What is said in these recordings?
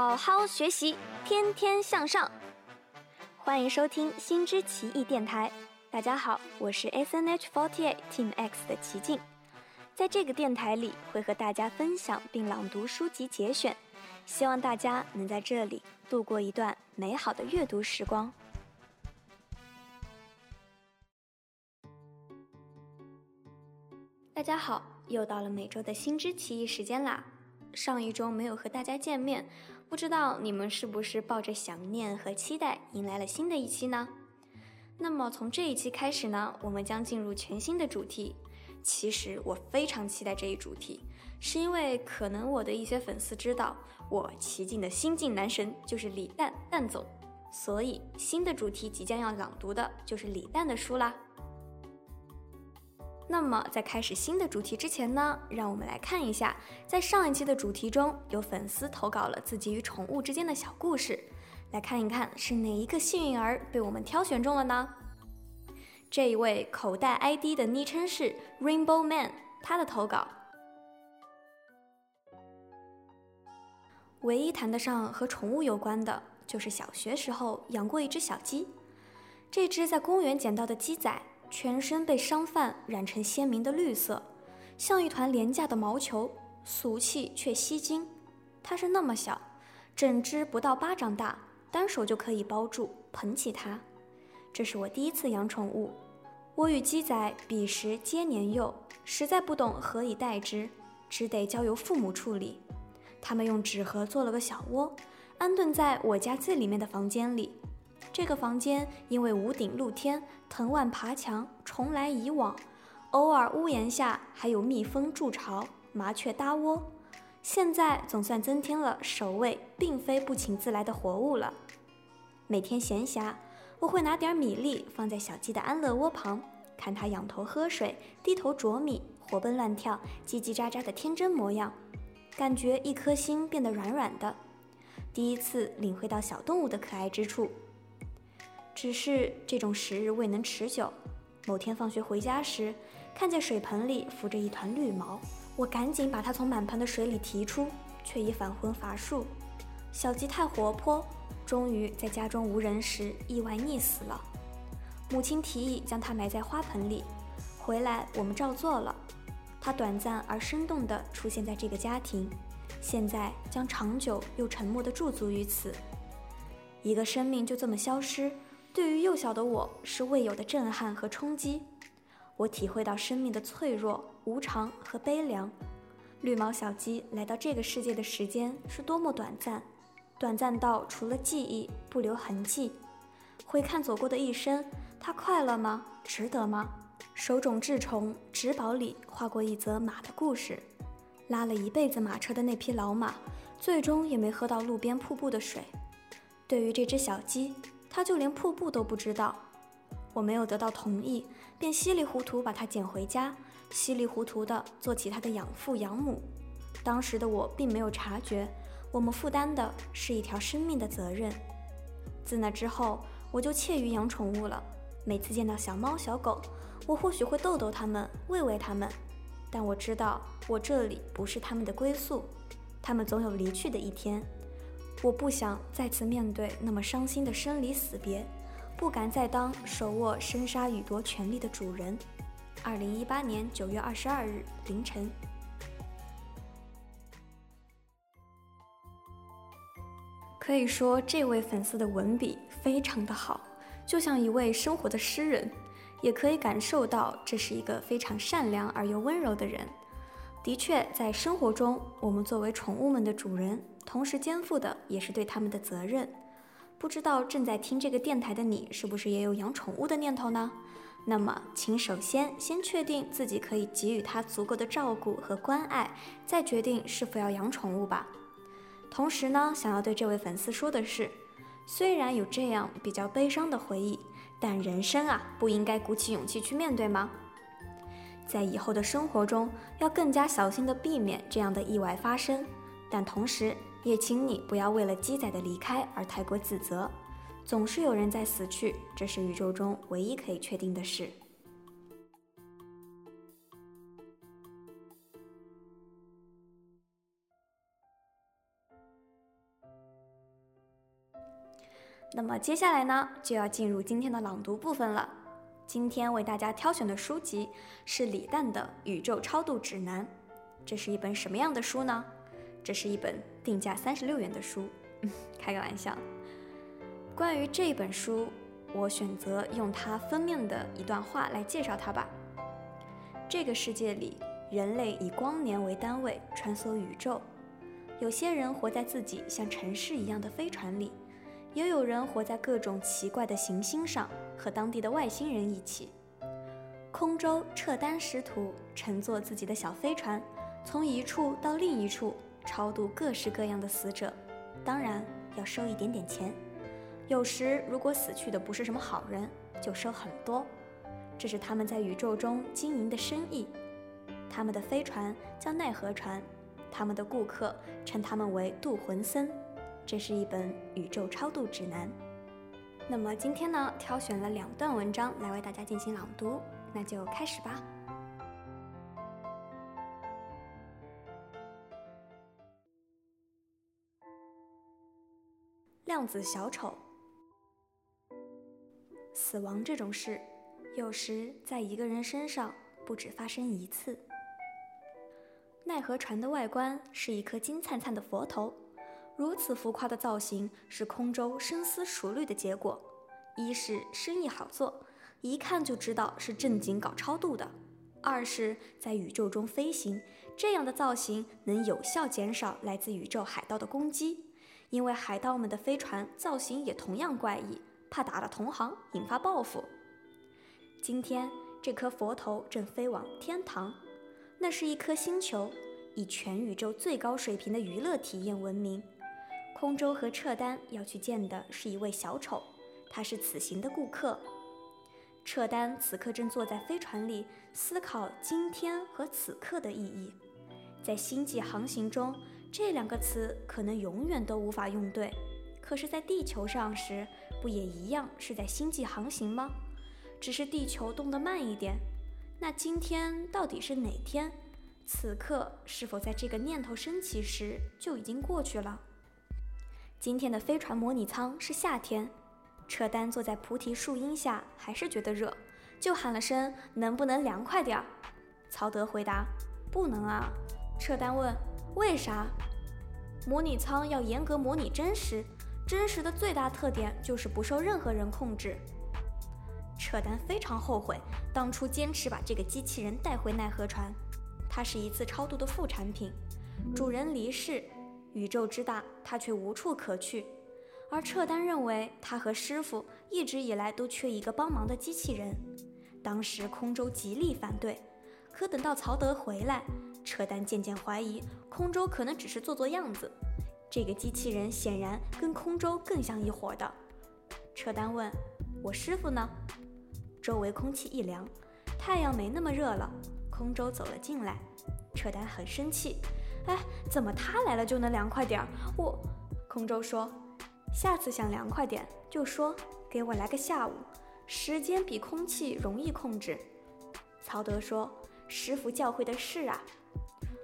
好好学习，天天向上。欢迎收听新知奇异电台。大家好，我是 S N H forty eight Team X 的齐静。在这个电台里，会和大家分享并朗读书籍节选，希望大家能在这里度过一段美好的阅读时光。大家好，又到了每周的新知奇异时间啦。上一周没有和大家见面，不知道你们是不是抱着想念和期待迎来了新的一期呢？那么从这一期开始呢，我们将进入全新的主题。其实我非常期待这一主题，是因为可能我的一些粉丝知道我奇境的新晋男神就是李诞诞总，所以新的主题即将要朗读的就是李诞的书啦。那么在开始新的主题之前呢，让我们来看一下，在上一期的主题中，有粉丝投稿了自己与宠物之间的小故事，来看一看是哪一个幸运儿被我们挑选中了呢？这一位口袋 ID 的昵称是 Rainbow Man，他的投稿，唯一谈得上和宠物有关的，就是小学时候养过一只小鸡，这只在公园捡到的鸡仔。全身被商贩染成鲜明的绿色，像一团廉价的毛球，俗气却吸睛。它是那么小，整只不到巴掌大，单手就可以包住，捧起它。这是我第一次养宠物，我与鸡仔彼时皆年幼，实在不懂何以待之，只得交由父母处理。他们用纸盒做了个小窝，安顿在我家最里面的房间里。这个房间因为屋顶露天，藤蔓爬墙，虫来蚁往，偶尔屋檐下还有蜜蜂筑巢，麻雀搭窝。现在总算增添了守卫并非不请自来的活物了。每天闲暇，我会拿点米粒放在小鸡的安乐窝旁，看它仰头喝水，低头啄米，活蹦乱跳，叽叽喳喳的天真模样，感觉一颗心变得软软的。第一次领会到小动物的可爱之处。只是这种时日未能持久。某天放学回家时，看见水盆里浮着一团绿毛，我赶紧把它从满盆的水里提出，却已返魂乏术。小鸡太活泼，终于在家中无人时意外溺死了。母亲提议将它埋在花盆里，回来我们照做了。它短暂而生动地出现在这个家庭，现在将长久又沉默地驻足于此。一个生命就这么消失。对于幼小的我，是未有的震撼和冲击。我体会到生命的脆弱、无常和悲凉。绿毛小鸡来到这个世界的时间是多么短暂，短暂到除了记忆不留痕迹。回看走过的一生，它快乐吗？值得吗？手冢治虫《植宝》里画过一则马的故事，拉了一辈子马车的那匹老马，最终也没喝到路边瀑布的水。对于这只小鸡。他就连瀑布都不知道，我没有得到同意，便稀里糊涂把它捡回家，稀里糊涂的做起他的养父养母。当时的我并没有察觉，我们负担的是一条生命的责任。自那之后，我就怯于养宠物了。每次见到小猫小狗，我或许会逗逗它们，喂喂它们，但我知道我这里不是它们的归宿，它们总有离去的一天。我不想再次面对那么伤心的生离死别，不敢再当手握生杀予夺权力的主人。二零一八年九月二十二日凌晨，可以说这位粉丝的文笔非常的好，就像一位生活的诗人，也可以感受到这是一个非常善良而又温柔的人。的确，在生活中，我们作为宠物们的主人。同时肩负的也是对他们的责任。不知道正在听这个电台的你，是不是也有养宠物的念头呢？那么，请首先先确定自己可以给予它足够的照顾和关爱，再决定是否要养宠物吧。同时呢，想要对这位粉丝说的是，虽然有这样比较悲伤的回忆，但人生啊，不应该鼓起勇气去面对吗？在以后的生活中，要更加小心地避免这样的意外发生，但同时。也请你不要为了鸡仔的离开而太过自责，总是有人在死去，这是宇宙中唯一可以确定的事。那么接下来呢，就要进入今天的朗读部分了。今天为大家挑选的书籍是李诞的《宇宙超度指南》。这是一本什么样的书呢？这是一本定价三十六元的书，开个玩笑。关于这本书，我选择用它封面的一段话来介绍它吧。这个世界里，人类以光年为单位穿梭宇宙，有些人活在自己像城市一样的飞船里。也有人活在各种奇怪的行星上，和当地的外星人一起。空舟撤单师徒乘坐自己的小飞船，从一处到另一处超度各式各样的死者，当然要收一点点钱。有时如果死去的不是什么好人，就收很多。这是他们在宇宙中经营的生意。他们的飞船叫奈何船，他们的顾客称他们为渡魂僧。这是一本宇宙超度指南。那么今天呢，挑选了两段文章来为大家进行朗读，那就开始吧。量子小丑，死亡这种事，有时在一个人身上不止发生一次。奈何船的外观是一颗金灿灿的佛头。如此浮夸的造型是空舟深思熟虑的结果。一是生意好做，一看就知道是正经搞超度的；二是，在宇宙中飞行，这样的造型能有效减少来自宇宙海盗的攻击，因为海盗们的飞船造型也同样怪异，怕打了同行引发报复。今天，这颗佛头正飞往天堂，那是一颗星球，以全宇宙最高水平的娱乐体验闻名。空舟和撤丹要去见的是一位小丑，他是此行的顾客。撤丹此刻正坐在飞船里思考今天和此刻的意义。在星际航行中，这两个词可能永远都无法用对。可是，在地球上时，不也一样是在星际航行吗？只是地球动得慢一点。那今天到底是哪天？此刻是否在这个念头升起时就已经过去了？今天的飞船模拟舱是夏天，车丹坐在菩提树荫下，还是觉得热，就喊了声：“能不能凉快点儿？”曹德回答：“不能啊。”车丹问：“为啥？”模拟舱要严格模拟真实，真实的最大特点就是不受任何人控制。车丹非常后悔当初坚持把这个机器人带回奈何船，它是一次超度的副产品，主人离世。宇宙之大，他却无处可去。而撤丹认为，他和师傅一直以来都缺一个帮忙的机器人。当时空舟极力反对，可等到曹德回来，车丹渐渐怀疑空舟可能只是做做样子。这个机器人显然跟空舟更像一伙的。车丹问：“我师傅呢？”周围空气一凉，太阳没那么热了。空舟走了进来，车丹很生气。哎，怎么他来了就能凉快点儿？我，空舟说，下次想凉快点就说给我来个下午，时间比空气容易控制。曹德说，师傅教会的是啊。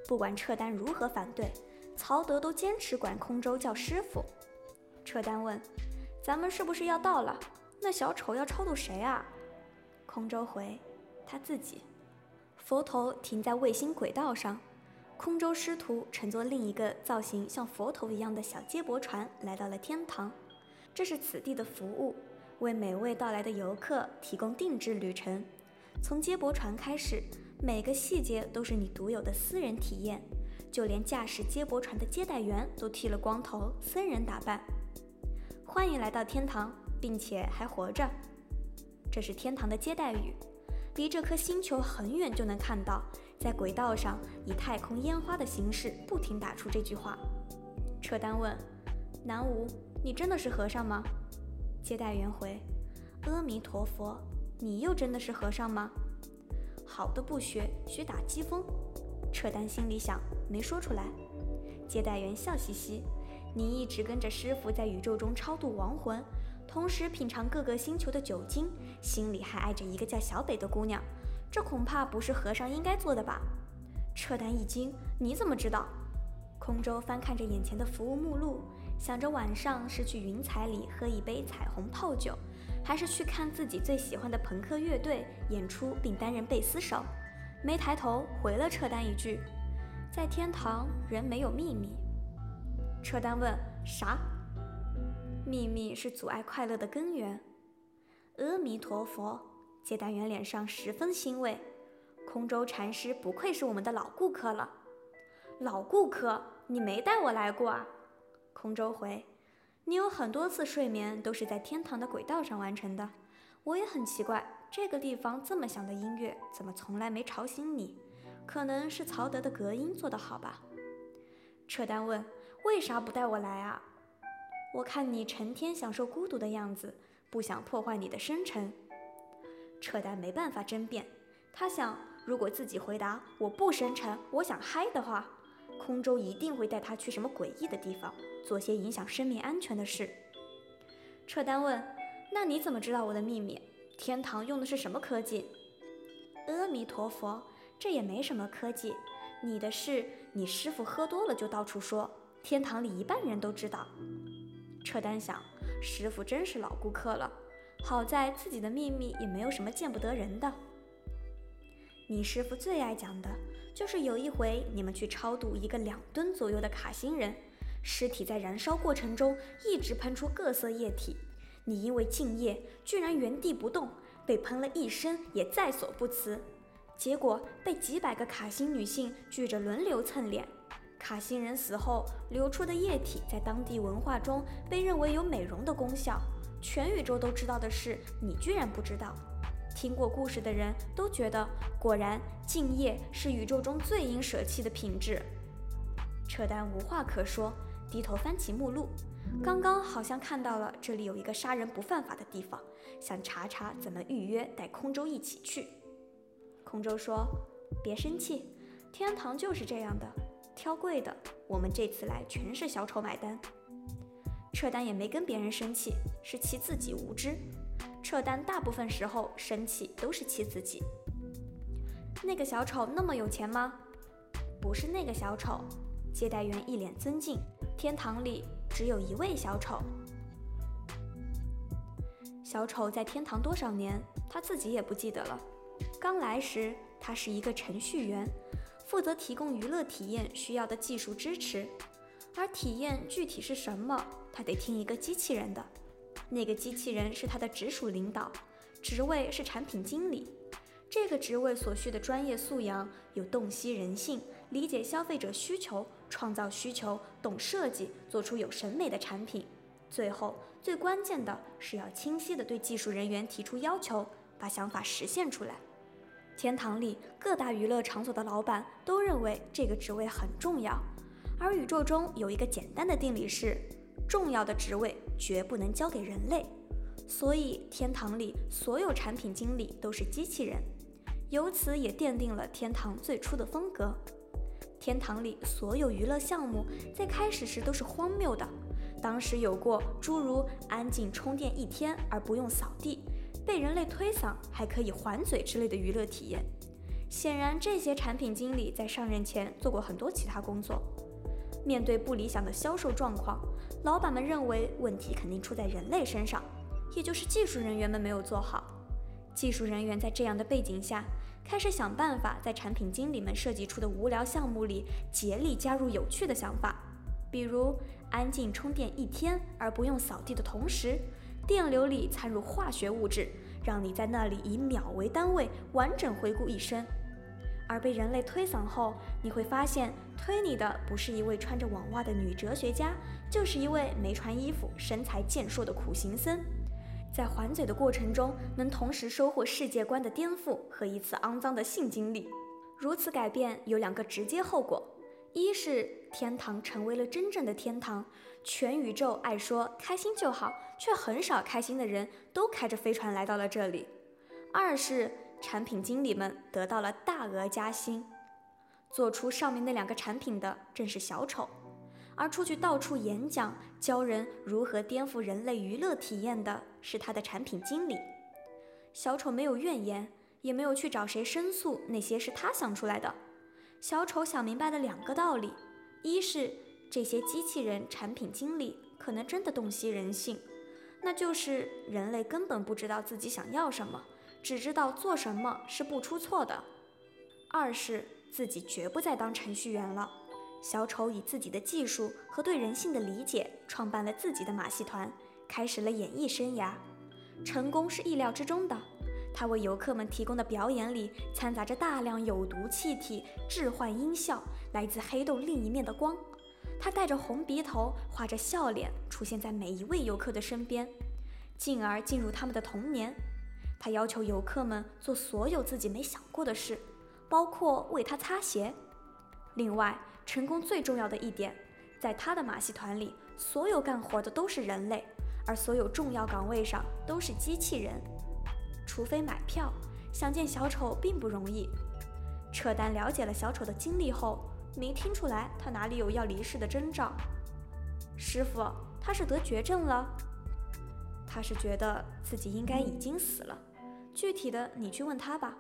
不管撤丹如何反对，曹德都坚持管空舟叫师傅。撤丹问，咱们是不是要到了？那小丑要超度谁啊？空舟回，他自己。佛头停在卫星轨道上。空舟师徒乘坐另一个造型像佛头一样的小接驳船来到了天堂，这是此地的服务，为每位到来的游客提供定制旅程。从接驳船开始，每个细节都是你独有的私人体验，就连驾驶接驳船的接待员都剃了光头，僧人打扮。欢迎来到天堂，并且还活着。这是天堂的接待语，离这颗星球很远就能看到。在轨道上以太空烟花的形式不停打出这句话。车丹问：“南无，你真的是和尚吗？”接待员回：“阿弥陀佛，你又真的是和尚吗？”好的不学，学打机锋。车丹心里想，没说出来。接待员笑嘻嘻：“你一直跟着师傅在宇宙中超度亡魂，同时品尝各个星球的酒精，心里还爱着一个叫小北的姑娘。”这恐怕不是和尚应该做的吧？车丹一惊，你怎么知道？空舟翻看着眼前的服务目录，想着晚上是去云彩里喝一杯彩虹泡酒，还是去看自己最喜欢的朋克乐队演出并担任贝斯手，没抬头回了车丹一句：“在天堂，人没有秘密。”车丹问：“啥？”秘密是阻碍快乐的根源。阿弥陀佛，接单员脸上十分欣慰。空舟禅师不愧是我们的老顾客了。老顾客，你没带我来过啊？空舟回：“你有很多次睡眠都是在天堂的轨道上完成的。我也很奇怪，这个地方这么响的音乐，怎么从来没吵醒你？可能是曹德的隔音做得好吧。”扯淡问：“为啥不带我来啊？”我看你成天享受孤独的样子，不想破坏你的深沉。扯淡没办法争辩，他想，如果自己回答我不深沉，我想嗨的话，空舟一定会带他去什么诡异的地方，做些影响生命安全的事。撤单问：“那你怎么知道我的秘密？天堂用的是什么科技？”阿弥陀佛，这也没什么科技。你的事，你师傅喝多了就到处说，天堂里一半人都知道。撤单想，师傅真是老顾客了。好在自己的秘密也没有什么见不得人的。你师傅最爱讲的就是有一回你们去超度一个两吨左右的卡星人，尸体在燃烧过程中一直喷出各色液体，你因为敬业居然原地不动，被喷了一身也在所不辞，结果被几百个卡星女性聚着轮流蹭脸。卡星人死后流出的液体，在当地文化中被认为有美容的功效。全宇宙都知道的事，你居然不知道？听过故事的人都觉得，果然敬业是宇宙中最应舍弃的品质。扯淡无话可说，低头翻起目录，刚刚好像看到了这里有一个杀人不犯法的地方，想查查怎么预约带空舟一起去。空舟说：“别生气，天堂就是这样的。”挑贵的，我们这次来全是小丑买单。撤单也没跟别人生气，是气自己无知。撤单大部分时候生气都是气自己。那个小丑那么有钱吗？不是那个小丑。接待员一脸尊敬。天堂里只有一位小丑。小丑在天堂多少年，他自己也不记得了。刚来时，他是一个程序员。负责提供娱乐体验需要的技术支持，而体验具体是什么，他得听一个机器人的。那个机器人是他的直属领导，职位是产品经理。这个职位所需的专业素养有洞悉人性、理解消费者需求、创造需求、懂设计、做出有审美的产品。最后，最关键的是要清晰地对技术人员提出要求，把想法实现出来。天堂里各大娱乐场所的老板都认为这个职位很重要，而宇宙中有一个简单的定理是：重要的职位绝不能交给人类。所以天堂里所有产品经理都是机器人，由此也奠定了天堂最初的风格。天堂里所有娱乐项目在开始时都是荒谬的，当时有过诸如安静充电一天而不用扫地。被人类推搡还可以还嘴之类的娱乐体验，显然这些产品经理在上任前做过很多其他工作。面对不理想的销售状况，老板们认为问题肯定出在人类身上，也就是技术人员们没有做好。技术人员在这样的背景下，开始想办法在产品经理们设计出的无聊项目里竭力加入有趣的想法，比如安静充电一天而不用扫地的同时。电流里掺入化学物质，让你在那里以秒为单位完整回顾一生。而被人类推搡后，你会发现推你的不是一位穿着网袜的女哲学家，就是一位没穿衣服、身材健硕的苦行僧。在还嘴的过程中，能同时收获世界观的颠覆和一次肮脏的性经历。如此改变有两个直接后果。一是天堂成为了真正的天堂，全宇宙爱说开心就好，却很少开心的人都开着飞船来到了这里。二是产品经理们得到了大额加薪。做出上面那两个产品的正是小丑，而出去到处演讲，教人如何颠覆人类娱乐体验的是他的产品经理。小丑没有怨言，也没有去找谁申诉，那些是他想出来的。小丑想明白了两个道理：一是这些机器人产品经理可能真的洞悉人性，那就是人类根本不知道自己想要什么，只知道做什么是不出错的。二是自己绝不再当程序员了。小丑以自己的技术和对人性的理解，创办了自己的马戏团，开始了演艺生涯。成功是意料之中的。他为游客们提供的表演里掺杂着大量有毒气体、致幻音效，来自黑洞另一面的光。他戴着红鼻头，画着笑脸，出现在每一位游客的身边，进而进入他们的童年。他要求游客们做所有自己没想过的事，包括为他擦鞋。另外，成功最重要的一点，在他的马戏团里，所有干活的都是人类，而所有重要岗位上都是机器人。除非买票，想见小丑并不容易。扯淡了解了小丑的经历后，没听出来他哪里有要离世的征兆。师傅，他是得绝症了？他是觉得自己应该已经死了。具体的你去问他吧。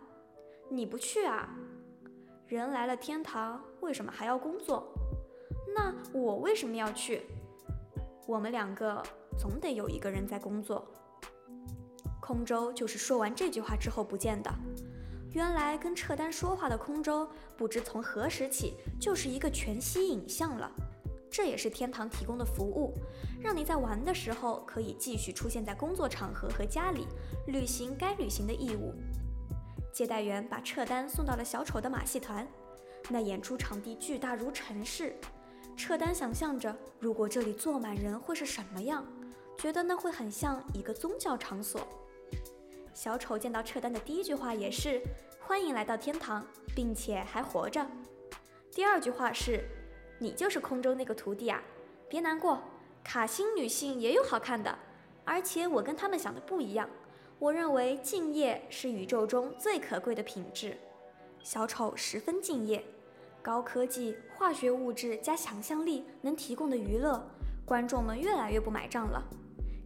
你不去啊？人来了天堂，为什么还要工作？那我为什么要去？我们两个总得有一个人在工作。空舟就是说完这句话之后不见的。原来跟撤单说话的空舟，不知从何时起就是一个全息影像了。这也是天堂提供的服务，让你在玩的时候可以继续出现在工作场合和家里，履行该履行的义务。接待员把撤单送到了小丑的马戏团，那演出场地巨大如城市。撤单想象着，如果这里坐满人会是什么样，觉得那会很像一个宗教场所。小丑见到撤单的第一句话也是“欢迎来到天堂，并且还活着”。第二句话是“你就是空中那个徒弟啊，别难过，卡星女性也有好看的，而且我跟他们想的不一样，我认为敬业是宇宙中最可贵的品质。”小丑十分敬业，高科技、化学物质加想象力能提供的娱乐，观众们越来越不买账了。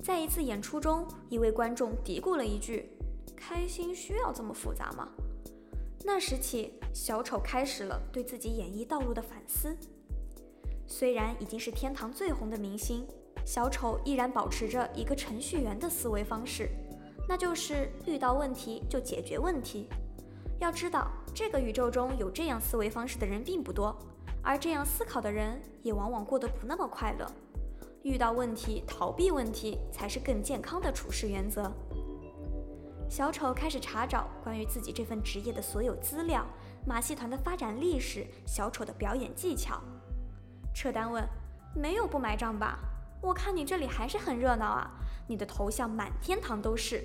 在一次演出中，一位观众嘀咕了一句。开心需要这么复杂吗？那时起，小丑开始了对自己演艺道路的反思。虽然已经是天堂最红的明星，小丑依然保持着一个程序员的思维方式，那就是遇到问题就解决问题。要知道，这个宇宙中有这样思维方式的人并不多，而这样思考的人也往往过得不那么快乐。遇到问题逃避问题，才是更健康的处事原则。小丑开始查找关于自己这份职业的所有资料，马戏团的发展历史，小丑的表演技巧。撤单问：“没有不买账吧？我看你这里还是很热闹啊，你的头像满天堂都是。”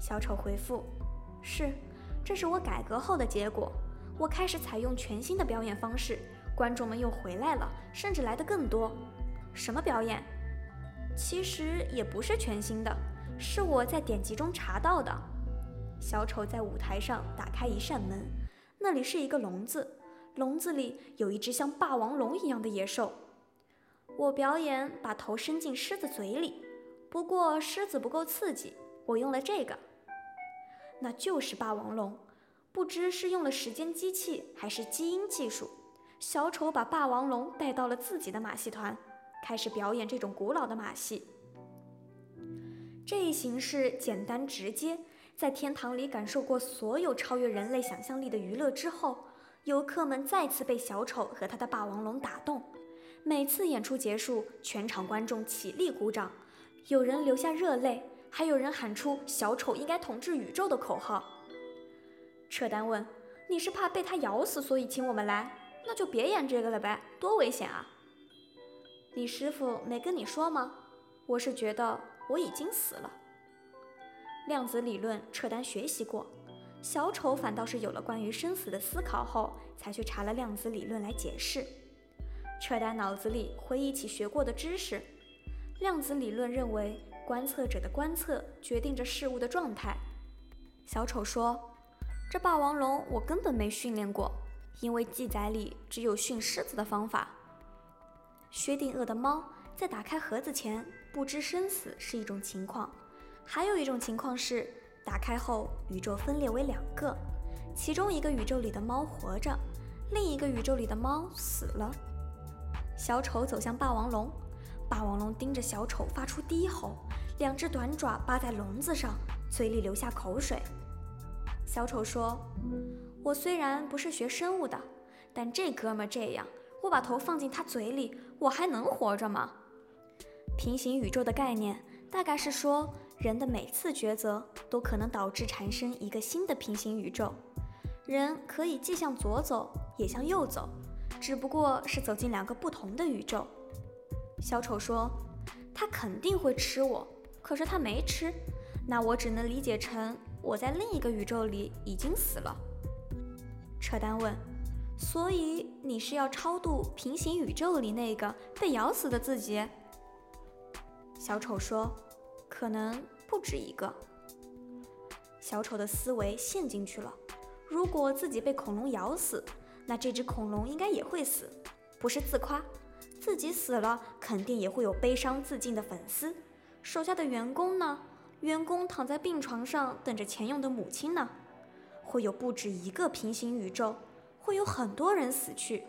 小丑回复：“是，这是我改革后的结果。我开始采用全新的表演方式，观众们又回来了，甚至来的更多。什么表演？其实也不是全新的。”是我在典籍中查到的。小丑在舞台上打开一扇门，那里是一个笼子，笼子里有一只像霸王龙一样的野兽。我表演把头伸进狮子嘴里，不过狮子不够刺激，我用了这个。那就是霸王龙，不知是用了时间机器还是基因技术，小丑把霸王龙带到了自己的马戏团，开始表演这种古老的马戏。这一形式简单直接，在天堂里感受过所有超越人类想象力的娱乐之后，游客们再次被小丑和他的霸王龙打动。每次演出结束，全场观众起立鼓掌，有人流下热泪，还有人喊出“小丑应该统治宇宙”的口号。撤单问：“你是怕被他咬死，所以请我们来？那就别演这个了呗，多危险啊！”你师傅没跟你说吗？我是觉得。我已经死了。量子理论，撤单学习过，小丑反倒是有了关于生死的思考后，才去查了量子理论来解释。扯淡脑子里回忆起学过的知识，量子理论认为，观测者的观测决定着事物的状态。小丑说：“这霸王龙我根本没训练过，因为记载里只有训狮子的方法。”薛定谔的猫在打开盒子前。不知生死是一种情况，还有一种情况是打开后宇宙分裂为两个，其中一个宇宙里的猫活着，另一个宇宙里的猫死了。小丑走向霸王龙，霸王龙盯着小丑发出低吼，两只短爪扒在笼子上，嘴里流下口水。小丑说：“我虽然不是学生物的，但这哥们这样，我把头放进他嘴里，我还能活着吗？”平行宇宙的概念大概是说，人的每次抉择都可能导致产生一个新的平行宇宙。人可以既向左走，也向右走，只不过是走进两个不同的宇宙。小丑说：“他肯定会吃我，可是他没吃，那我只能理解成我在另一个宇宙里已经死了。”扯淡问：“所以你是要超度平行宇宙里那个被咬死的自己？”小丑说：“可能不止一个。”小丑的思维陷进去了。如果自己被恐龙咬死，那这只恐龙应该也会死，不是自夸，自己死了肯定也会有悲伤自尽的粉丝。手下的员工呢？员工躺在病床上等着钱用的母亲呢？会有不止一个平行宇宙，会有很多人死去。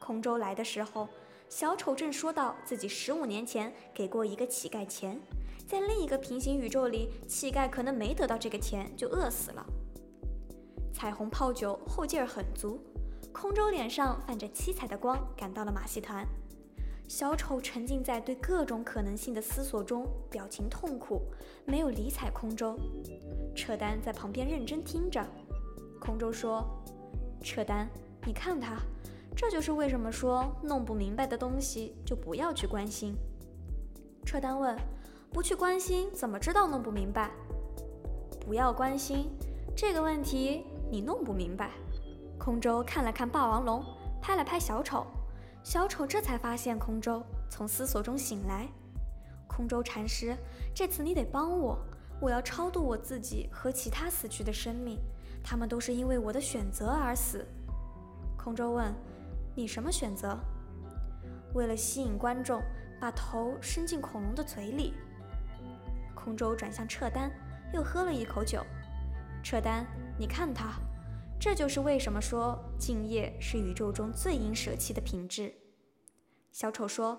空舟来的时候，小丑正说到自己十五年前给过一个乞丐钱，在另一个平行宇宙里，乞丐可能没得到这个钱就饿死了。彩虹泡酒后劲儿很足，空舟脸上泛着七彩的光，赶到了马戏团。小丑沉浸在对各种可能性的思索中，表情痛苦，没有理睬空舟。扯丹在旁边认真听着。空舟说：“扯丹，你看他，这就是为什么说弄不明白的东西就不要去关心。”扯丹问：“不去关心，怎么知道弄不明白？”不要关心这个问题。你弄不明白。空舟看了看霸王龙，拍了拍小丑，小丑这才发现空舟从思索中醒来。空舟禅师，这次你得帮我，我要超度我自己和其他死去的生命，他们都是因为我的选择而死。空舟问：“你什么选择？”为了吸引观众，把头伸进恐龙的嘴里。空舟转向撤丹，又喝了一口酒。撤丹。你看他，这就是为什么说敬业是宇宙中最应舍弃的品质。小丑说：“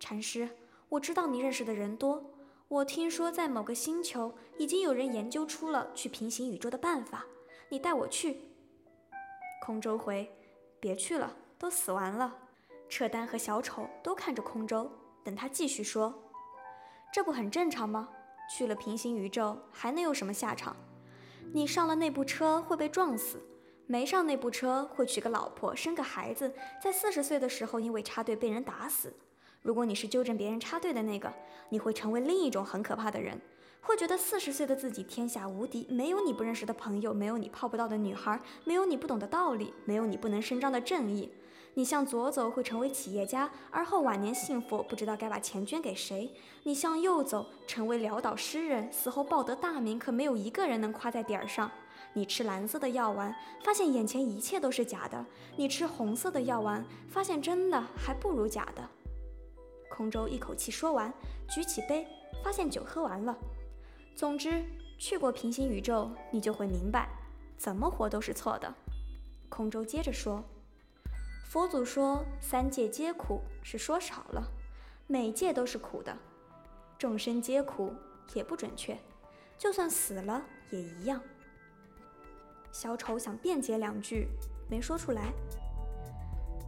禅师，我知道你认识的人多，我听说在某个星球已经有人研究出了去平行宇宙的办法，你带我去。”空舟回：“别去了，都死完了。”扯丹和小丑都看着空舟，等他继续说：“这不很正常吗？去了平行宇宙还能有什么下场？”你上了那部车会被撞死，没上那部车会娶个老婆生个孩子，在四十岁的时候因为插队被人打死。如果你是纠正别人插队的那个，你会成为另一种很可怕的人，会觉得四十岁的自己天下无敌，没有你不认识的朋友，没有你泡不到的女孩，没有你不懂的道理，没有你不能伸张的正义。你向左走会成为企业家，而后晚年幸福，不知道该把钱捐给谁；你向右走成为潦倒诗人，死后报得大名，可没有一个人能夸在点儿上。你吃蓝色的药丸，发现眼前一切都是假的；你吃红色的药丸，发现真的还不如假的。空舟一口气说完，举起杯，发现酒喝完了。总之，去过平行宇宙，你就会明白，怎么活都是错的。空舟接着说。佛祖说：“三界皆苦”是说少了，每界都是苦的。众生皆苦也不准确，就算死了也一样。小丑想辩解两句，没说出来。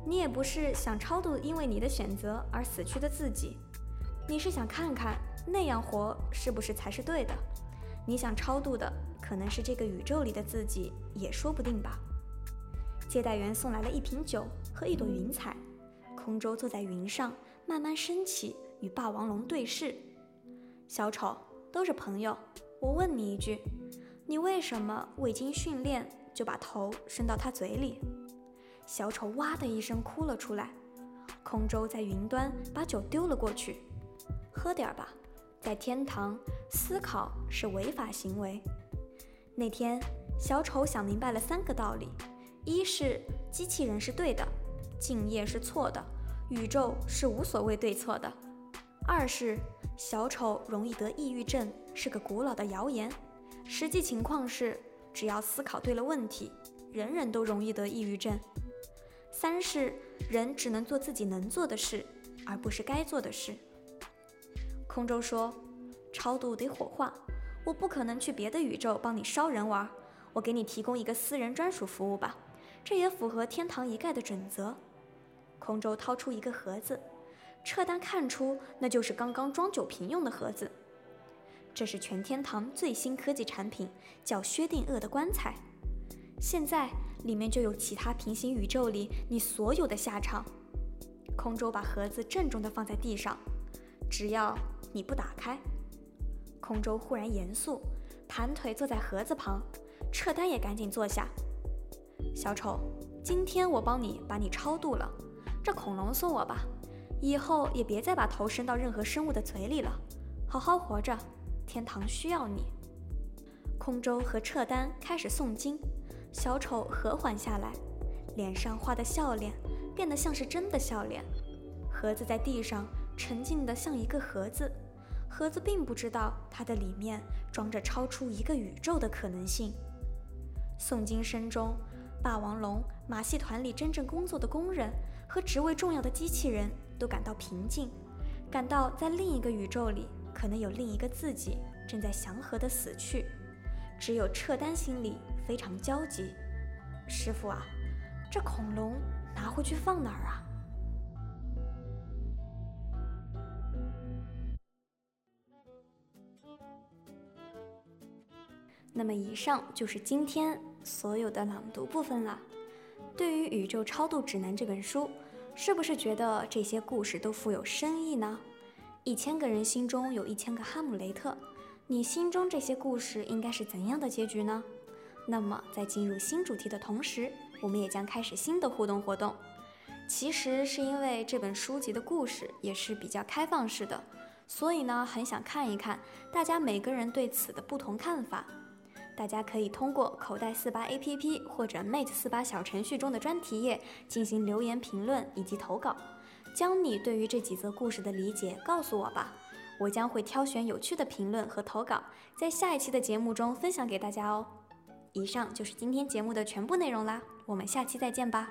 你也不是想超度因为你的选择而死去的自己，你是想看看那样活是不是才是对的。你想超度的可能是这个宇宙里的自己，也说不定吧。接待员送来了一瓶酒和一朵云彩，空舟坐在云上，慢慢升起，与霸王龙对视。小丑，都是朋友，我问你一句，你为什么未经训练就把头伸到他嘴里？小丑哇的一声哭了出来。空舟在云端把酒丢了过去，喝点儿吧，在天堂思考是违法行为。那天，小丑想明白了三个道理。一是机器人是对的，敬业是错的，宇宙是无所谓对错的。二是小丑容易得抑郁症是个古老的谣言，实际情况是只要思考对了问题，人人都容易得抑郁症。三是人只能做自己能做的事，而不是该做的事。空舟说：“超度得火化，我不可能去别的宇宙帮你烧人玩，我给你提供一个私人专属服务吧，这也符合天堂一概的准则。”空舟掏出一个盒子，撤单看出那就是刚刚装酒瓶用的盒子。这是全天堂最新科技产品，叫薛定谔的棺材。现在里面就有其他平行宇宙里你所有的下场。空舟把盒子郑重地放在地上，只要你不打开。空舟忽然严肃，盘腿坐在盒子旁，撤单也赶紧坐下。小丑，今天我帮你把你超度了。这恐龙送我吧，以后也别再把头伸到任何生物的嘴里了，好好活着，天堂需要你。空舟和撤单开始诵经，小丑和缓下来，脸上画的笑脸变得像是真的笑脸。盒子在地上沉静的像一个盒子，盒子并不知道它的里面装着超出一个宇宙的可能性。诵经声中，霸王龙马戏团里真正工作的工人。和职位重要的机器人都感到平静，感到在另一个宇宙里可能有另一个自己正在祥和的死去。只有撤单心里非常焦急。师傅啊，这恐龙拿回去放哪儿啊？那么以上就是今天所有的朗读部分了。对于《宇宙超度指南》这本书，是不是觉得这些故事都富有深意呢？一千个人心中有一千个哈姆雷特，你心中这些故事应该是怎样的结局呢？那么在进入新主题的同时，我们也将开始新的互动活动。其实是因为这本书籍的故事也是比较开放式的，所以呢，很想看一看大家每个人对此的不同看法。大家可以通过口袋四八 APP 或者 Mate 四八小程序中的专题页进行留言评论以及投稿，将你对于这几则故事的理解告诉我吧。我将会挑选有趣的评论和投稿，在下一期的节目中分享给大家哦。以上就是今天节目的全部内容啦，我们下期再见吧。